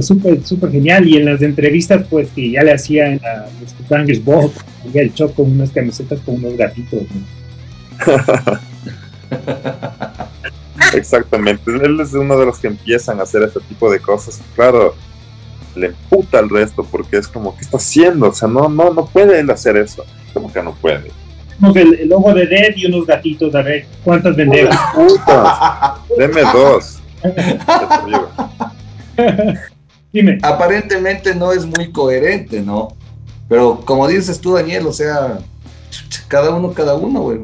Súper, súper genial. Y en las entrevistas, pues que ya le hacía en la Bangers Ball, el choco con unas camisetas con unos gatitos. (laughs) Exactamente. Él es uno de los que empiezan a hacer este tipo de cosas. Claro, le emputa al resto porque es como, ¿qué está haciendo? O sea, no, no, no puede él hacer eso. Como que no puede el, logo de Dead y unos gatitos, a ver cuántas vendemos. Deme dos. Dime. Aparentemente no es muy coherente, ¿no? Pero como dices tú, Daniel, o sea, cada uno, cada uno, güey.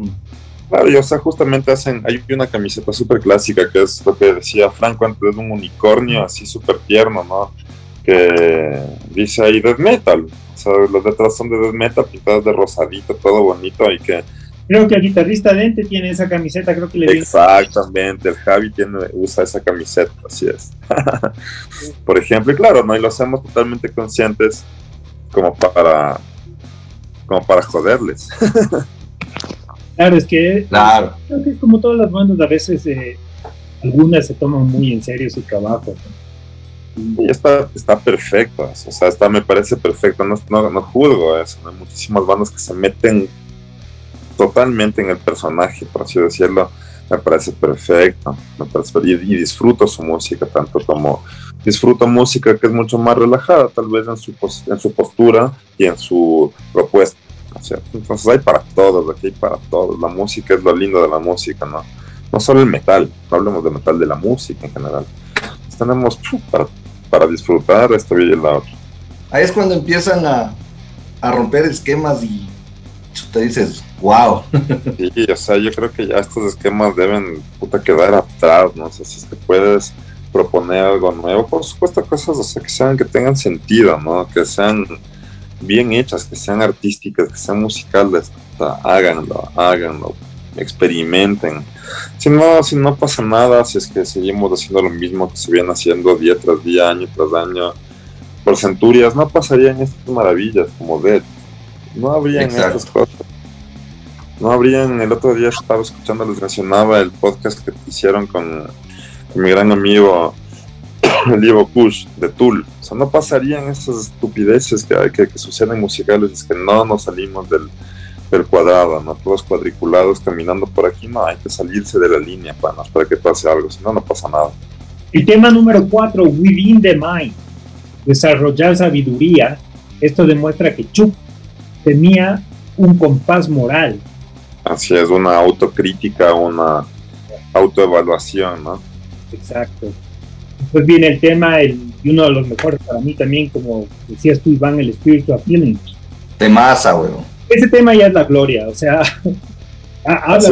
Claro, y o sea, justamente hacen, hay una camiseta súper clásica que es lo que decía Franco antes de un unicornio así súper tierno, ¿no? Que dice ahí death metal, sea, las letras son de death metal pintadas de rosadito, todo bonito y que... Creo que el guitarrista Dente tiene esa camiseta, creo que le Exactamente, el Javi tiene, usa esa camiseta, así es. (laughs) Por ejemplo, y claro, ¿no? Y lo hacemos totalmente conscientes como para como para joderles. (laughs) claro, es que claro. creo que es como todas las bandas, a veces eh, algunas se toman muy en serio su trabajo. Y está, está perfecto, o sea, está, me parece perfecto, no, no, no juzgo eso, hay muchísimas bandas que se meten totalmente en el personaje, por así decirlo, me parece perfecto, me parece, y, disfruto su música tanto como, disfruta música que es mucho más relajada, tal vez en su, en su postura y en su propuesta. Entonces hay para todos, aquí hay para todos. La música es lo lindo de la música, ¿no? No solo el metal, no hablemos de metal, de la música en general. tenemos para, para, disfrutar esta vida y la otra. Ahí es cuando empiezan a, a romper esquemas y te dices, wow. (laughs) Sí, o sea, yo creo que ya estos esquemas deben puta quedar atrás, ¿no? sé si es que puedes proponer algo nuevo, por supuesto cosas, o sea, que sean, que tengan sentido, ¿no? Que sean bien hechas, que sean artísticas, que sean musicales, háganlo, háganlo, experimenten. Si no, si no pasa nada, si es que seguimos haciendo lo mismo que se viene haciendo día tras día, año tras año, por centurias, no pasarían estas maravillas como Dead. No habrían estas cosas. No habrían, el otro día estaba escuchando, les mencionaba el podcast que hicieron con, mi gran amigo (coughs) Livo Kush de Tool. O sea, no pasarían esas estupideces que, que, que suceden musicales, es que no nos salimos del, del cuadrado, ¿no? Todos cuadriculados caminando por aquí, no, hay que salirse de la línea para, para que pase algo, si no, no pasa nada. El tema número cuatro, Within the Mind, desarrollar sabiduría. Esto demuestra que Chuck tenía un compás moral Así es, una autocrítica, una autoevaluación, ¿no? Exacto. Después viene el tema, el, y uno de los mejores para mí también, como decías tú, Iván, el espíritu feeling. De masa, weón. Ese tema ya es la gloria, o sea, (laughs) habla,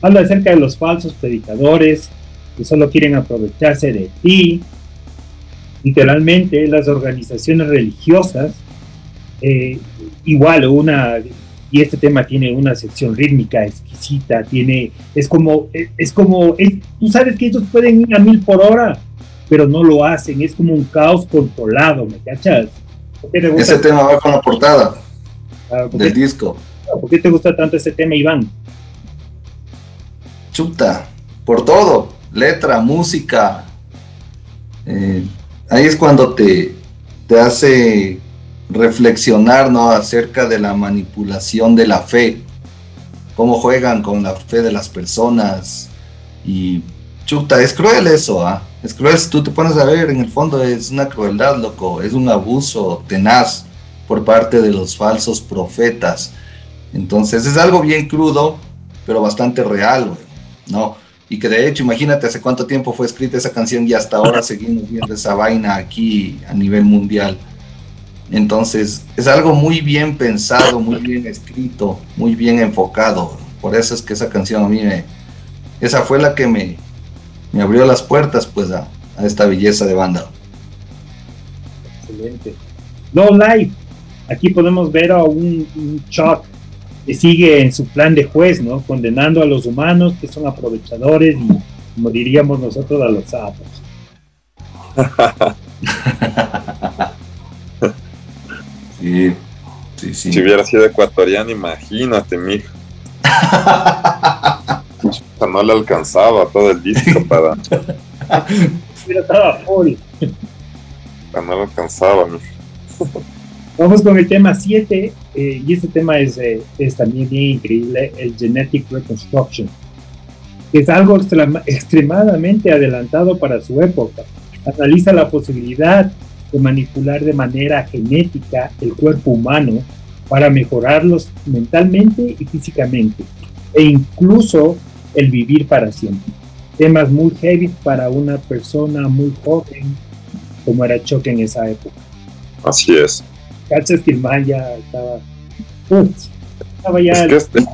habla acerca de los falsos predicadores que solo quieren aprovecharse de ti. Literalmente, las organizaciones religiosas, eh, igual, una y este tema tiene una sección rítmica exquisita, tiene, es como, es como, tú sabes que ellos pueden ir a mil por hora, pero no lo hacen, es como un caos controlado, ¿me cachas? Ese tema va con la portada del disco. ¿Por qué te gusta tanto ese tema, Iván? Chuta, por todo, letra, música. Eh, ahí es cuando te, te hace reflexionar ¿no? acerca de la manipulación de la fe, cómo juegan con la fe de las personas. Y chuta, es cruel eso, ¿ah? Es cruel, tú te pones a ver, en el fondo es una crueldad, loco, es un abuso tenaz por parte de los falsos profetas. Entonces es algo bien crudo, pero bastante real, ¿no? Y que de hecho, imagínate hace cuánto tiempo fue escrita esa canción y hasta ahora (laughs) seguimos viendo esa vaina aquí a nivel mundial. Entonces, es algo muy bien pensado, muy bien escrito, muy bien enfocado. Por eso es que esa canción a mí me... Esa fue la que me, me abrió las puertas pues a, esta belleza de banda. Excelente. No Life. Aquí podemos ver a un, Chuck que sigue en su plan de juez, ¿no? Condenando a los humanos que son aprovechadores y, como diríamos nosotros, a los sapos. (laughs) Si hubiera sido ecuatoriano, imagínate, mijo. (laughs) no le alcanzaba todo el disco para. Pero estaba full. No le alcanzaba, mijo. (laughs) Vamos con el tema 7, eh, y este tema es, eh, es, también bien increíble, el Genetic Reconstruction, es algo extremadamente adelantado para su época. Analiza la posibilidad de manipular de manera genética el cuerpo humano para mejorarlos mentalmente y físicamente, e incluso el vivir para siempre. Temas muy heavy para una persona muy joven, como era Chuck en esa época. Así es. Cachas que el man ya estaba. estaba ya. Este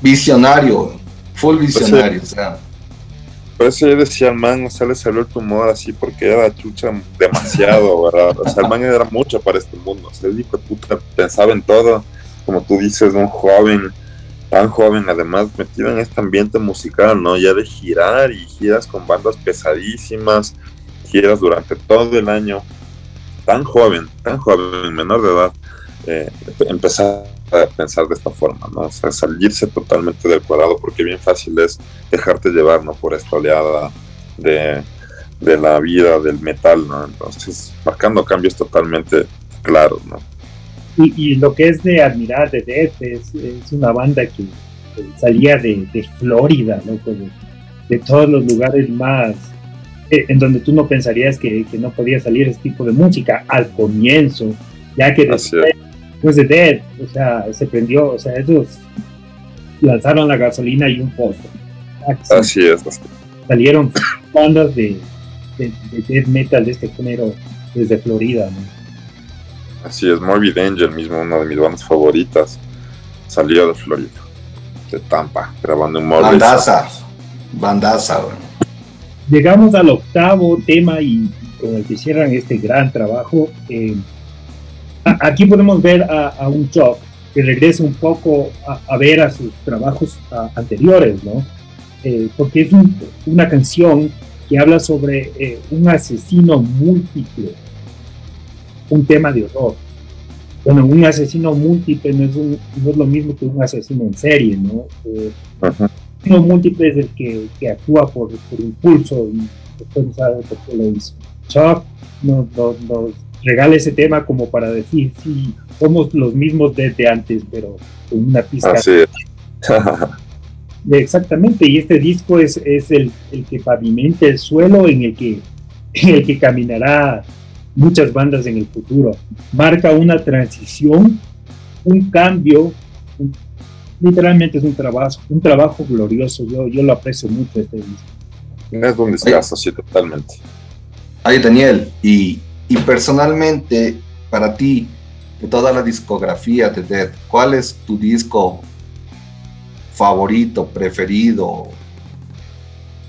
visionario, full visionario, o sea por eso yo decía, el man, o sea, le salió el tumor así porque era chucha demasiado, (laughs) ¿verdad? O sea, el man era mucho para este mundo. O sea, el hijo de puta pensaba en todo, como tú dices, un joven, tan joven, además metido en este ambiente musical, ¿no? Ya de girar y giras con bandas pesadísimas, giras durante todo el año. Tan joven, tan joven, menor de edad, eh, empezar pensar de esta forma, ¿no? O sea, salirse totalmente del cuadrado, porque bien fácil es dejarte llevar, ¿no? Por esta oleada de, la vida del metal, ¿no? Entonces, marcando cambios totalmente claros, ¿no? Y, lo que es de admirar de Death es, una banda que salía de, Florida, ¿no? Pues de, todos los lugares más en donde tú no pensarías que, que, no podía salir ese tipo de música al comienzo, ya que después, de Dead, o sea, se prendió, o sea, ellos lanzaron la gasolina y un pozo. Así es. Salieron bandas de, de, death metal de este género desde Florida, Así es, Morbid Angel mismo, una de mis bandas favoritas, salió de Florida, de Tampa, grabando en Morbid. Bandaza, bandaza, Llegamos al octavo tema y con el que cierran este gran trabajo. Eh, aquí podemos ver a, un Chuck que regresa un poco a, ver a sus trabajos anteriores, ¿no? Eh, porque es una canción que habla sobre eh, un asesino múltiple, un tema de horror. Bueno, un asesino múltiple no es, no es lo mismo que un asesino en serie, ¿no? Asesino múltiple es el que, que actúa por, por, impulso y después no sabe por qué lo hizo. Chuck nos, nos, regala ese tema como para decir, sí, somos los mismos desde antes, pero con una pista. Así (laughs) Exactamente, y este disco es, es el, el, que pavimenta el suelo en el que, el que caminará muchas bandas en el futuro. Marca una transición, un cambio, literalmente es un trabajo, un trabajo glorioso. Yo, yo lo aprecio mucho este disco. Es un discazo, sí, totalmente. Ay, Daniel, y, y personalmente, para ti, de toda la discografía de Dead, ¿cuál es tu disco favorito, preferido,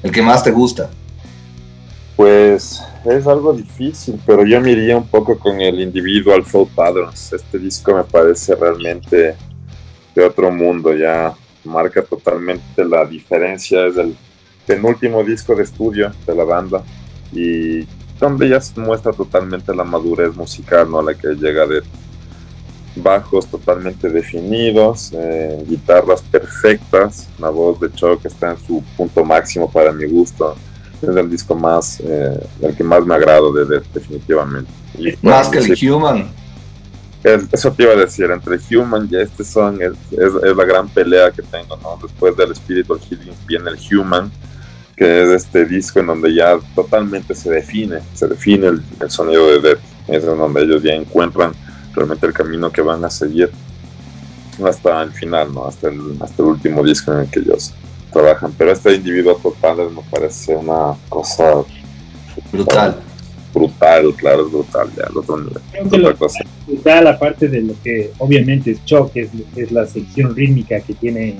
el que más te gusta? Pues es algo difícil, pero yo me iría un poco con el Individual Flow Patterns. Este disco me parece realmente de otro mundo, ya marca totalmente la diferencia. Es el penúltimo disco de estudio de la banda y donde ya se muestra totalmente la madurez musical ¿no? a la que llega de bajos totalmente definidos, eh, guitarras perfectas, la voz de Chuck está en su punto máximo para mi gusto. Es el disco más, eh, el que más me agrado de, definitivamente. más que el Human. Eso te iba a decir, entre Human y este son es, es, la gran pelea que tengo, ¿no? Después del Spiritual Healing viene el Human, que es este disco en donde ya totalmente se define, se define el, el sonido de Death. Es en donde ellos ya encuentran realmente el camino que van a seguir hasta el final, ¿no? Hasta el, hasta el último disco en el que ellos trabajan. Pero este individuo total me parece una cosa brutal. Brutal, claro, es brutal, ya, el otro nivel. cosa. Brutal, aparte de lo que obviamente es shock, es, es la sección rítmica que tiene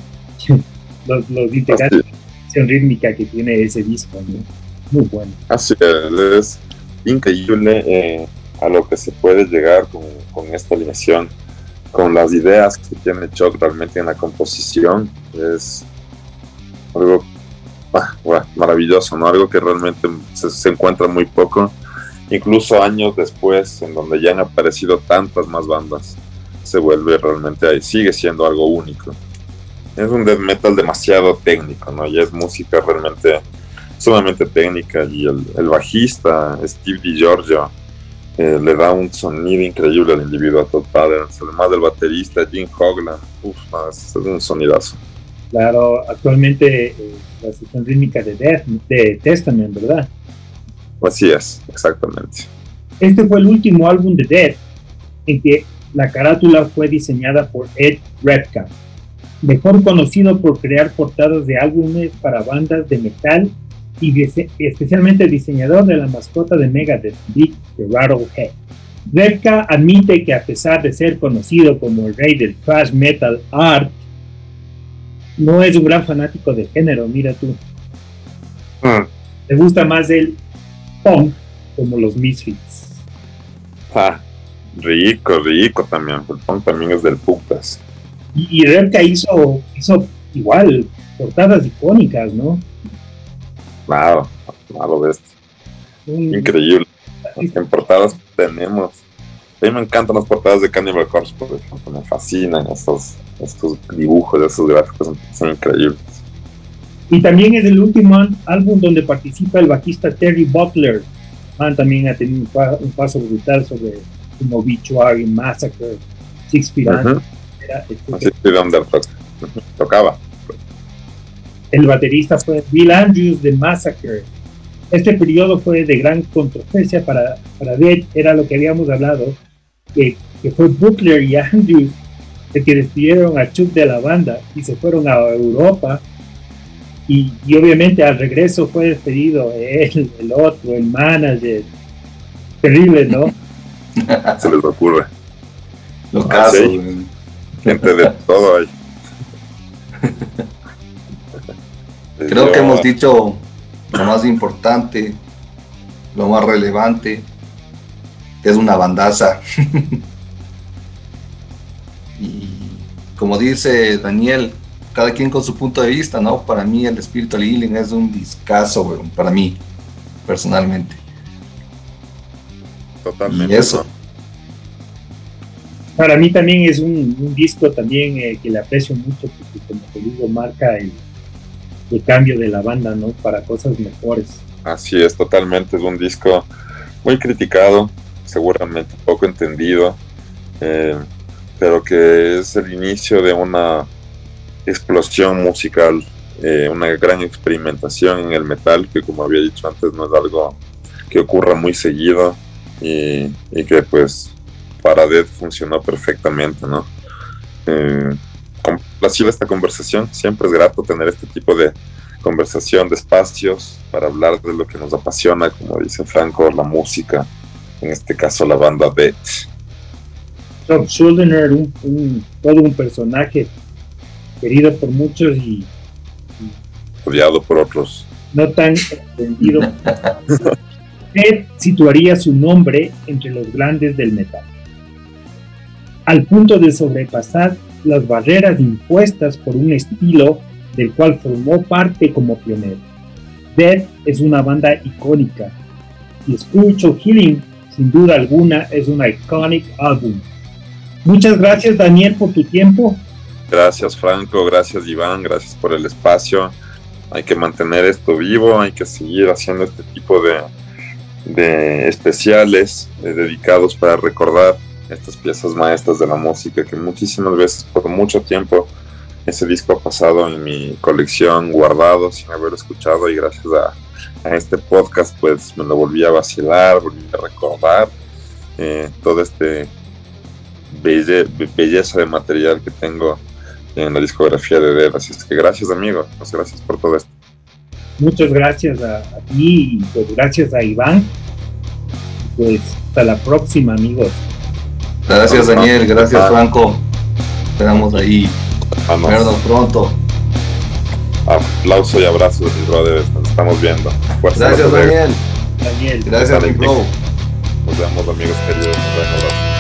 (laughs) los, los integrantes la sección rítmica que tiene ese disco, Muy bueno. Así es, increíble. Eh, a lo que se puede llegar con, con esta alineación, con las ideas que tiene Chuck realmente en la composición, es algo ah, maravilloso, ¿no? Algo que realmente se, encuentra muy poco, incluso años después, en donde ya han aparecido tantas más bandas, se vuelve realmente ahí, sigue siendo algo único. Es un death metal demasiado técnico, ¿no? Ya es música realmente sumamente técnica y el, bajista Steve DiGiorgio eh, le da un sonido increíble al individuo a Todd Patterns, además del baterista Jim Hogland, Uf, es un sonidazo. Claro, actualmente eh, la sección rítmica de, Death, de Testament, ¿verdad? Así es, exactamente. Este fue el último álbum de Death en que la carátula fue diseñada por Ed Redcap, mejor conocido por crear portadas de álbumes para bandas de metal y especialmente diseñador de la mascota de Megadeth, Dick the Rattlehead. Redka admite que a pesar de ser conocido como el rey del thrash metal art, no es un gran fanático de género, mira tú. Le gusta más el punk como los Misfits. Ah, rico, rico también. El punk también es del putas. Y, y Redka hizo, hizo igual portadas icónicas, ¿no? Claro, claro de esto. Increíble. En portadas tenemos. A mí me encantan las portadas de Cannibal Corpse, por ejemplo. Me fascinan estos, estos dibujos, estos gráficos, son, increíbles. Y también es el último álbum donde participa el bajista Terry Butler. Man también ha tenido un, paso brutal sobre un Obituary, Massacre, Six Feet Under. Six Feet Under tocaba. El baterista fue Bill Andrews de Massacre. Este periodo fue de gran controversia para, para Dead, era lo que habíamos hablado, que, que fue Butler y (laughs) Andrews de que despidieron a Chuck de la banda y se fueron a Europa. Y, y obviamente al regreso fue despedido él, el otro, el manager. Terrible, ¿no? (laughs) Se les ocurre. Los Ah, casos. sí. Gente de todo ahí. Creo Yo- que hemos dicho lo más importante, lo más relevante, que es una bandaza. (laughs) y como dice Daniel, cada quien con su punto de vista, ¿no? Para mí el Spiritual Healing es un discazo, weón, para mí, personalmente. Totalmente. Y eso. Para mí también es un, un disco también eh, que le aprecio mucho porque como te digo marca el, el cambio de la banda, ¿no? Para cosas mejores. Así es, totalmente. Es un disco muy criticado, seguramente poco entendido, eh, pero que es el inicio de una explosión musical, eh, una gran experimentación en el metal, que como había dicho antes no es algo que ocurra muy seguido y, y que pues para Dead funcionó perfectamente, ¿no? Eh, esta conversación, siempre es grato tener este tipo de conversación, de espacios para hablar de lo que nos apasiona, como dice Franco, la música, en este caso la banda Dead. Rob Schuldiner, un, un- todo un personaje querido por muchos y odiado por otros. no tan entendido. Ted situaría su nombre entre los grandes del metal, al punto de sobrepasar las barreras impuestas por un estilo del cual formó parte como pionero. Dead es una banda icónica y Spiritual Healing, sin duda alguna, es un iconic álbum. Muchas gracias Daniel por tu tiempo. Gracias Franco, gracias Iván, gracias por el espacio. Hay que mantener esto vivo, hay que seguir haciendo este tipo de, de especiales eh, dedicados para recordar estas piezas maestras de la música que muchísimas veces por mucho tiempo ese disco ha pasado en mi colección guardado sin haber escuchado y gracias a, este podcast pues me lo volví a vacilar, volví a recordar eh, todo este belle- belleza de material que tengo en la discografía de Dead. Así es que gracias, amigo. Pues gracias por todo esto. Muchas gracias a, a ti y pues gracias a Iván. Pues hasta la próxima amigos. Gracias Daniel, gracias Ah. Franco. Esperamos ahí Vamos. vernos pronto. Aplauso y abrazo de mis brothers. Nos estamos viendo. Fuerza Gracias Daniel. Daniel. Gracias bro. Nos vemos, amigos queridos. Nos vemos.